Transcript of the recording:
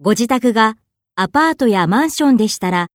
ご自宅がアパートやマンションでしたら、